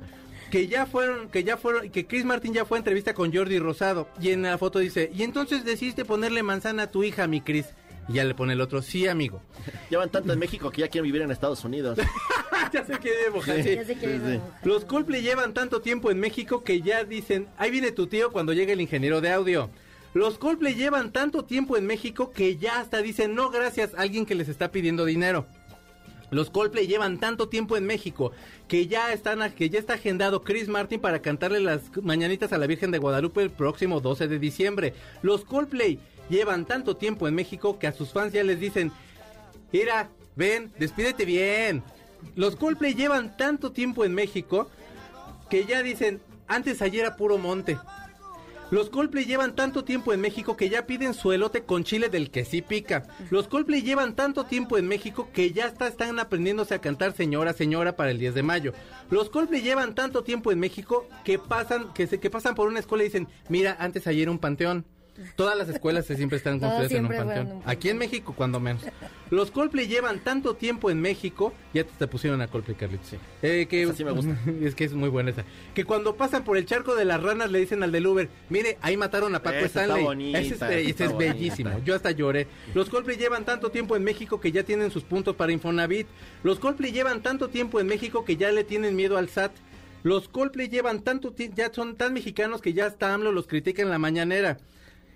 que ya fueron, que ya fueron, que Chris Martin ya fue a entrevista con Jordi Rosado y en la foto dice, y entonces decidiste ponerle manzana a tu hija, mi Chris. Y ya le pone el otro, sí, amigo. *laughs* Llevan tanto en México que ya quieren vivir en Estados Unidos. *laughs* ya sé que debo, sí. Ya sé que Sí, es sí. una- Los Coldplay llevan tanto tiempo en México que ya dicen, ahí viene tu tío cuando llegue el ingeniero de audio. Los Coldplay llevan tanto tiempo en México que ya hasta dicen, no gracias, alguien que les está pidiendo dinero. Los Coldplay llevan tanto tiempo en México que ya están que ya está agendado Chris Martin para cantarle las mañanitas a la Virgen de Guadalupe el próximo 12 de diciembre. Los Coldplay llevan tanto tiempo en México que a sus fans ya les dicen, Mira, ven, despídete bien. Los Coldplay llevan tanto tiempo en México que ya dicen, antes ayer era puro monte. Los Coldplay llevan tanto tiempo en México que ya piden su elote con chile del que sí pica. Los Coldplay llevan tanto tiempo en México que ya está- están aprendiéndose a cantar señora, señora para el 10 de mayo. Los Coldplay llevan tanto tiempo en México que pasan, que se, que pasan por una escuela y dicen, mira, antes ayer un panteón. Todas las escuelas se siempre están construidas en un siempre panteón. un Aquí en México, cuando menos. Los Coldplay llevan tanto tiempo en México, ya te, te pusieron a Coldplay, Carlitos. Eh, que, Esa sí me gusta. *laughs* es que es muy buena esa. Que cuando pasan por el charco de las ranas le dicen al del Uber, mire, ahí mataron a Paco Esa está Stanley. bonita, ese es, esa ese está es bonita. bellísimo. Yo hasta lloré. Los Coldplay llevan tanto tiempo en México que ya tienen sus puntos para Infonavit. Los Coldplay llevan tanto tiempo en México que ya le tienen miedo al SAT. Los Coldplay llevan tanto tiempo, ya son tan mexicanos que ya hasta AMLO los critica en la mañanera.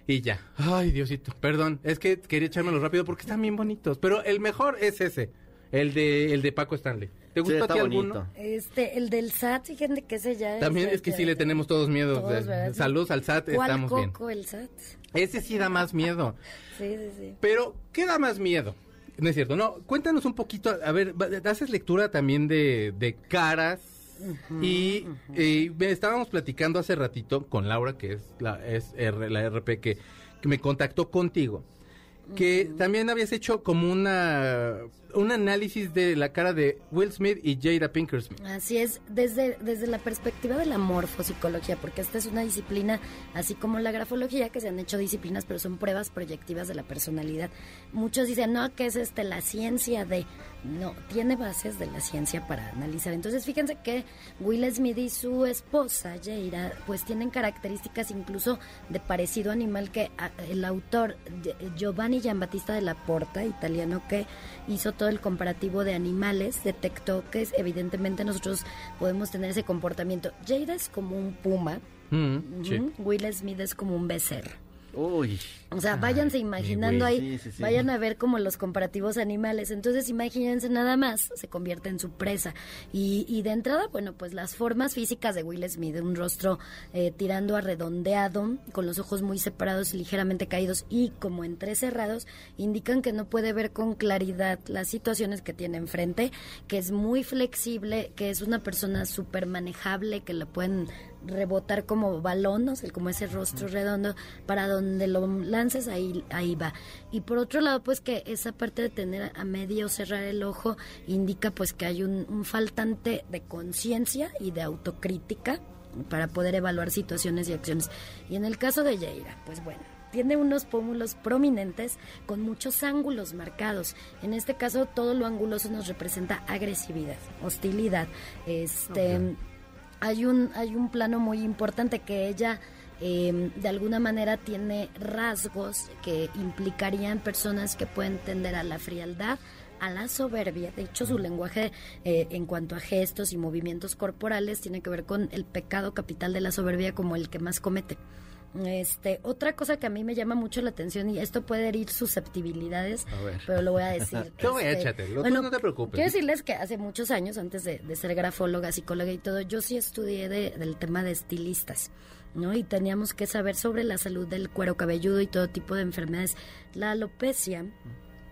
Y ya. Ay, Diosito, perdón. Es que quería echármelos rápido porque están bien bonitos. Pero el mejor es ese. El de, el de Paco Stanley. ¿Te Sí, gustó a está ti bonito. alguno? Este, el del SAT, fíjense que ese ya También es que sí le tenemos todos miedo. Todos. Saludos al SAT, ¿Cuál estamos bien. coco el SAT? Ese sí da más miedo. *laughs* Sí, sí, sí. Pero, ¿qué da más miedo? No es cierto, no. Cuéntanos un poquito, a ver, haces lectura también de, de caras. Y me estábamos platicando hace ratito con Laura, que es la, es R- la RP que, que me contactó contigo, que también habías hecho como una un análisis de la cara de Will Smith y Jada Pinkett Smith. Así es, desde, desde la perspectiva de la morfopsicología, porque esta es una disciplina, así como la grafología, que se han hecho disciplinas, pero son pruebas proyectivas de la personalidad. Muchos dicen, no, que es este la ciencia de... No, tiene bases de la ciencia para analizar. Entonces, fíjense que Will Smith y su esposa, Jaira, pues tienen características incluso de parecido animal que el autor Giovanni Giambattista de la Porta, italiano, que hizo todo el comparativo de animales, detectó que es- evidentemente nosotros podemos tener ese comportamiento. Jaira es como un puma, Mm, sí. Will Smith es como un becerro. Uy. O sea, váyanse imaginando ahí, Sí, sí, sí. vayan a ver como los comparativos animales. Entonces, imagínense nada más, se convierte en su presa. Y, y de entrada, bueno, pues las formas físicas de Will Smith, un rostro eh, tirando a redondeado, con los ojos muy separados y ligeramente caídos y como entrecerrados, indican que no puede ver con claridad las situaciones que tiene enfrente, que es muy flexible, que es una persona súper manejable, que la pueden rebotar como balón, o sea, como ese rostro redondo, para donde lo lances, ahí, ahí va. Y por otro lado, pues que esa parte de tener a medio cerrar el ojo indica pues que hay un, un faltante de conciencia y de autocrítica para poder evaluar situaciones y acciones. Y en el caso de Jaira, pues bueno, tiene unos pómulos prominentes con muchos ángulos marcados. En este caso, todo lo anguloso nos representa agresividad, hostilidad, este hay un hay un plano muy importante que ella eh, de alguna manera tiene rasgos que implicarían personas que pueden tender a la frialdad a la soberbia. De hecho, su lenguaje eh, en cuanto a gestos y movimientos corporales tiene que ver con el pecado capital de la soberbia como el que más comete. Este, otra cosa que a mí me llama mucho la atención y esto puede herir susceptibilidades, A ver. pero lo voy a decir. *laughs* No, este, tú no te preocupes. Quiero decirles que hace muchos años, antes de, de ser grafóloga, psicóloga y todo, yo sí estudié de- del tema de estilistas. ¿no? Y teníamos que saber sobre la salud del cuero cabelludo y todo tipo de enfermedades. La alopecia,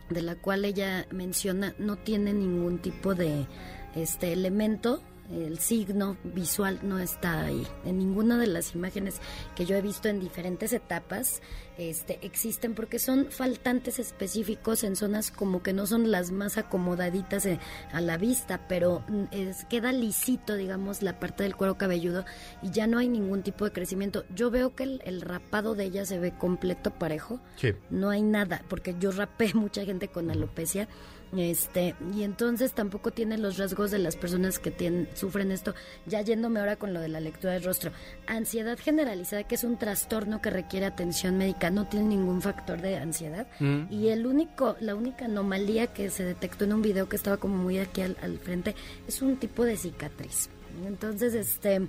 de la cual ella menciona, no tiene ningún tipo de este elemento. El signo visual no está ahí. En ninguna de las imágenes que yo he visto en diferentes etapas este, existen porque son faltantes específicos en zonas como que no son las más acomodaditas eh, a la vista, pero mm, es, queda lisito, digamos, la parte del cuero cabelludo y ya no hay ningún tipo de crecimiento. Yo veo que el, el rapado de ella se ve completo parejo Sí. no hay nada, porque yo rapé *laughs* mucha gente con alopecia, este, y entonces tampoco tiene los rasgos de las personas que tienen, sufren esto, ya yéndome ahora con lo de la lectura del rostro. Ansiedad generalizada, que es un trastorno que requiere atención médica, no tiene ningún factor de ansiedad. Mm. Y el único, la única anomalía que se detectó en un video que estaba como muy aquí al, al frente, es un tipo de cicatriz. Entonces, este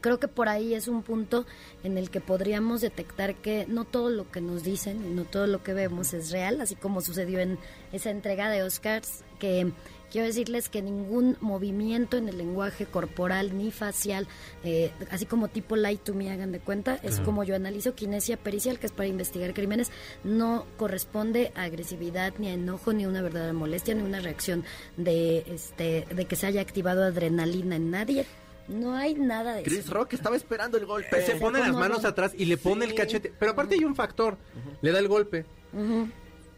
creo que por ahí es un punto en el que podríamos detectar que no todo lo que nos dicen y no todo lo que vemos es real, así como sucedió en esa entrega de Oscars, que quiero decirles que ningún movimiento en el lenguaje corporal ni facial, eh, así como tipo light to me, hagan de cuenta, es como yo analizo kinesia pericial, que es para investigar crímenes, no corresponde a agresividad, ni a enojo, ni a una verdadera molestia, ni una reacción de, este, de que se haya activado adrenalina en nadie. No hay nada de Chris eso. Rock estaba esperando el golpe. Se pone las manos atrás y le pone Sí. el cachete. Pero aparte hay un factor. Le da el golpe.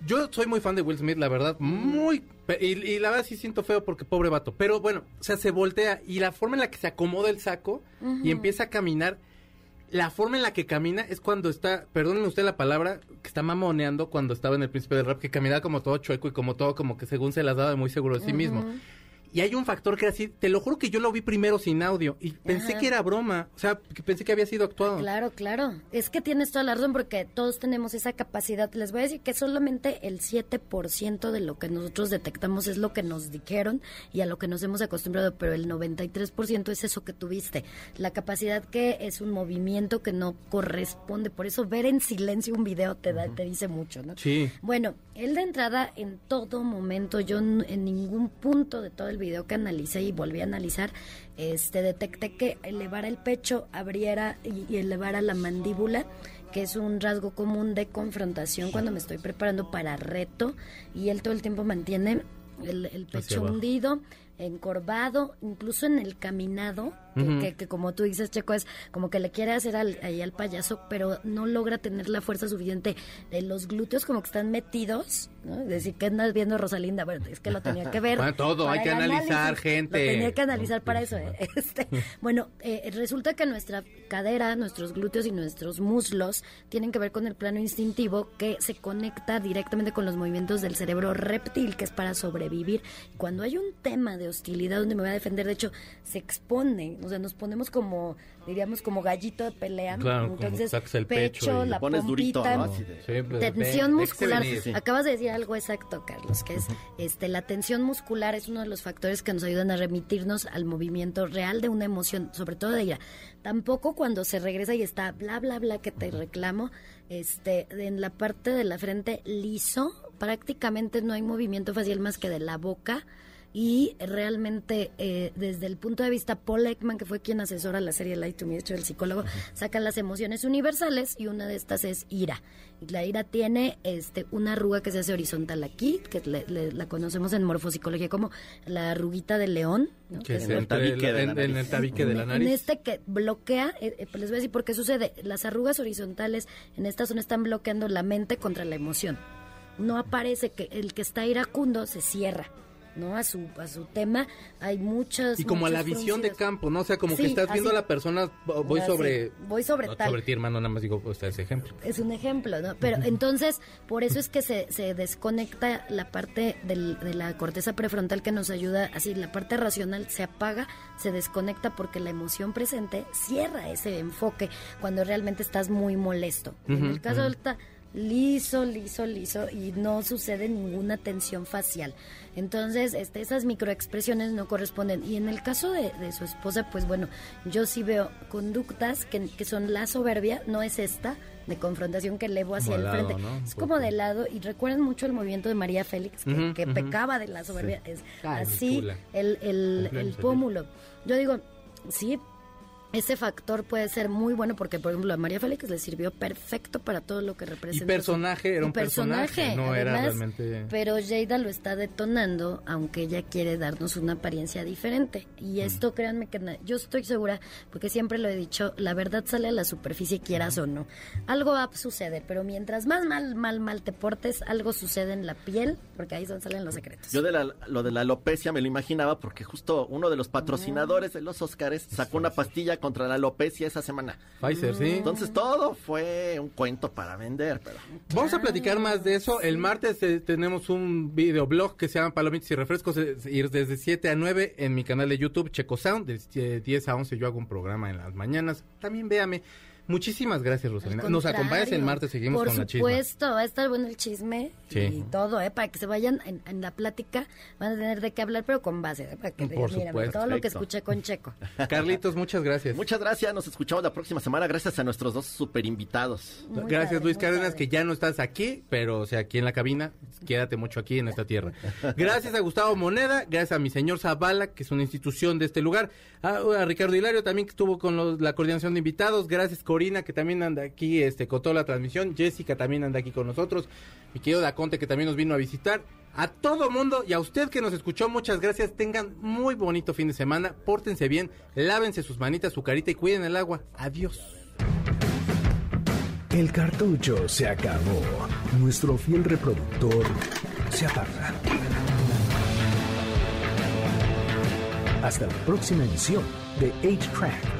Yo soy muy fan de Will Smith, la verdad. Muy. Y, y la verdad sí siento feo porque pobre vato. Pero bueno, o sea, se voltea y la forma en la que se acomoda el saco y empieza a caminar. la forma en la que camina es cuando está, perdónenme usted la palabra, que está mamoneando cuando estaba en el príncipe del rap, que caminaba como todo chueco y como todo, como que según se las daba de muy seguro de sí mismo. Y hay un factor que así, te lo juro que yo lo vi primero sin audio y pensé Ajá. que era broma, o sea, que pensé que había sido actuado. Claro, claro. Es que tienes toda la razón porque todos tenemos esa capacidad. Les voy a decir que solamente el 7% de lo que nosotros detectamos es lo que nos dijeron y a lo que nos hemos acostumbrado, pero el 93% es eso que tuviste. La capacidad que es un movimiento que no corresponde. Por eso ver en silencio un video te, da, te dice mucho, ¿no? Sí. Bueno, él de entrada en todo momento, yo en ningún punto de todo el video que analicé y volví a analizar, este detecté que elevara el pecho, abriera y, elevara la mandíbula, que es un rasgo común de confrontación cuando me estoy preparando para reto y él todo el tiempo mantiene el, pecho hundido, encorvado, incluso en el caminado, que- que, que como tú dices, Checo, es como que le quiere hacer al, ahí al payaso, pero no logra tener la fuerza suficiente de los glúteos como que están metidos, ¿no? Es decir, que andas viendo Rosalinda? Bueno, es que lo tenía que ver. Bueno, todo, hay que analizar, análisis. gente. Lo tenía que analizar para eso. ¿eh? *laughs* Este, bueno, eh, resulta que nuestra cadera, nuestros glúteos y nuestros muslos tienen que ver con el plano instintivo que se conecta directamente con los movimientos del cerebro reptil, que es para sobrevivir. Cuando hay un tema de hostilidad donde me voy a defender, de hecho, se expone, o sea, nos ponemos como, diríamos, como gallito de pelea. Claro, como Entonces, sacas el pecho y la pones durito, pompita, ¿no? De- Sí, pues, Tensión muscular. Acabas de decir algo exacto, Carlos, que es este la tensión muscular es uno de los factores que nos ayudan a remitirnos al movimiento real de una emoción, sobre todo de ira. Tampoco cuando se regresa y está bla bla bla que te reclamo, este en la parte de la frente liso, prácticamente no hay movimiento facial más que de la boca y realmente eh, desde el punto de vista Paul Ekman, que fue quien asesora la serie Light to Me, de hecho el psicólogo, saca las emociones universales y una de estas es ira. Y la ira tiene este una arruga que se hace horizontal aquí, que le- le- la conocemos en morfopsicología como la arruguita de león. ¿no? Que Que es En el tabique el- de la en- en el nariz. tabique de la en nariz. este que bloquea, eh, eh, pues les voy a decir por qué sucede. Las arrugas horizontales en esta zona están bloqueando la mente contra la emoción. No aparece que el que está iracundo se cierra. ¿No? A su, a su tema hay muchas... Y como a la visión de campo, ¿no? O sea, como que estás viendo así. a la persona, voy Así, sobre... voy sobre no tal. sobre ti, hermano, nada más digo, pues, ese ejemplo. es un ejemplo, ¿no? Pero entonces, por eso es que se, se desconecta la parte del- de la corteza prefrontal que nos ayuda, así, la parte racional se apaga, se desconecta porque la emoción presente cierra ese enfoque cuando realmente estás muy molesto. en el caso del ta- liso, liso, liso y no sucede ninguna tensión facial. Entonces, este, esas microexpresiones no corresponden. Y en el caso de, de su esposa, pues bueno, yo sí veo conductas que, que son la soberbia, no es esta de confrontación que elevo hacia Como el lado, frente. Es como de lado y recuerdan mucho el movimiento de María Félix, que, pecaba de la soberbia. Es así el, el, el pómulo. Yo digo, sí, ese factor puede ser muy bueno porque, por ejemplo, a María Félix le sirvió perfecto para todo lo que Y representa. personaje, era Y un personaje, no era realmente... Pero Jada lo está detonando, aunque ella quiere darnos una apariencia diferente. Y esto, créanme que yo estoy segura, porque siempre lo he dicho, la verdad sale a la superficie, quieras o no. Algo va a suceder, pero mientras más mal, mal, mal te portes, algo sucede en la piel, porque ahí son, salen los secretos. Yo de la, lo de la alopecia me lo imaginaba porque justo uno de los patrocinadores de los Óscares sacó una pastilla contra la alopecia esa semana. Pfizer, sí. Entonces todo fue un cuento para vender, pero Vamos a platicar más de eso. El martes eh, tenemos un videoblog que se llama Palomitas y Refrescos. Es ir desde 7 a 9 en mi canal de YouTube, Checo Sound. De eh, 10 a 11 yo hago un programa en las mañanas. También véame. Muchísimas gracias, Rosalina. Al Nos acompañas el martes, seguimos Por con la chisma. supuesto, va a estar bueno el chisme Sí. y todo, ¿eh? Para que se vayan en, en la plática, van a tener de qué hablar, pero con base, ¿eh? Para que Por digan, mira, supuesto. todo lo que escuché con Checo. *laughs* Carlitos, muchas gracias. muchas gracias. Nos escuchamos la próxima semana gracias a nuestros dos super invitados. Muy Gracias padre, Luis Cárdenas, padre. que ya no estás aquí, pero o sea, aquí en la cabina, quédate mucho aquí en esta tierra. Gracias a Gustavo Moneda, gracias a mi señor Zavala, que es una institución de este lugar, a, a Ricardo Hilario también que estuvo con los- la coordinación de invitados, gracias Corina, que también anda aquí este, con toda la transmisión, Jessica también anda aquí con nosotros, mi querido Daconte que también nos vino a visitar, a todo mundo y a usted que nos escuchó, muchas gracias, tengan muy bonito fin de semana, pórtense bien, lávense sus manitas, su carita y cuiden el agua, adiós. El cartucho se acabó. Nuestro fiel reproductor se apaga. Hasta la próxima emisión de H-Track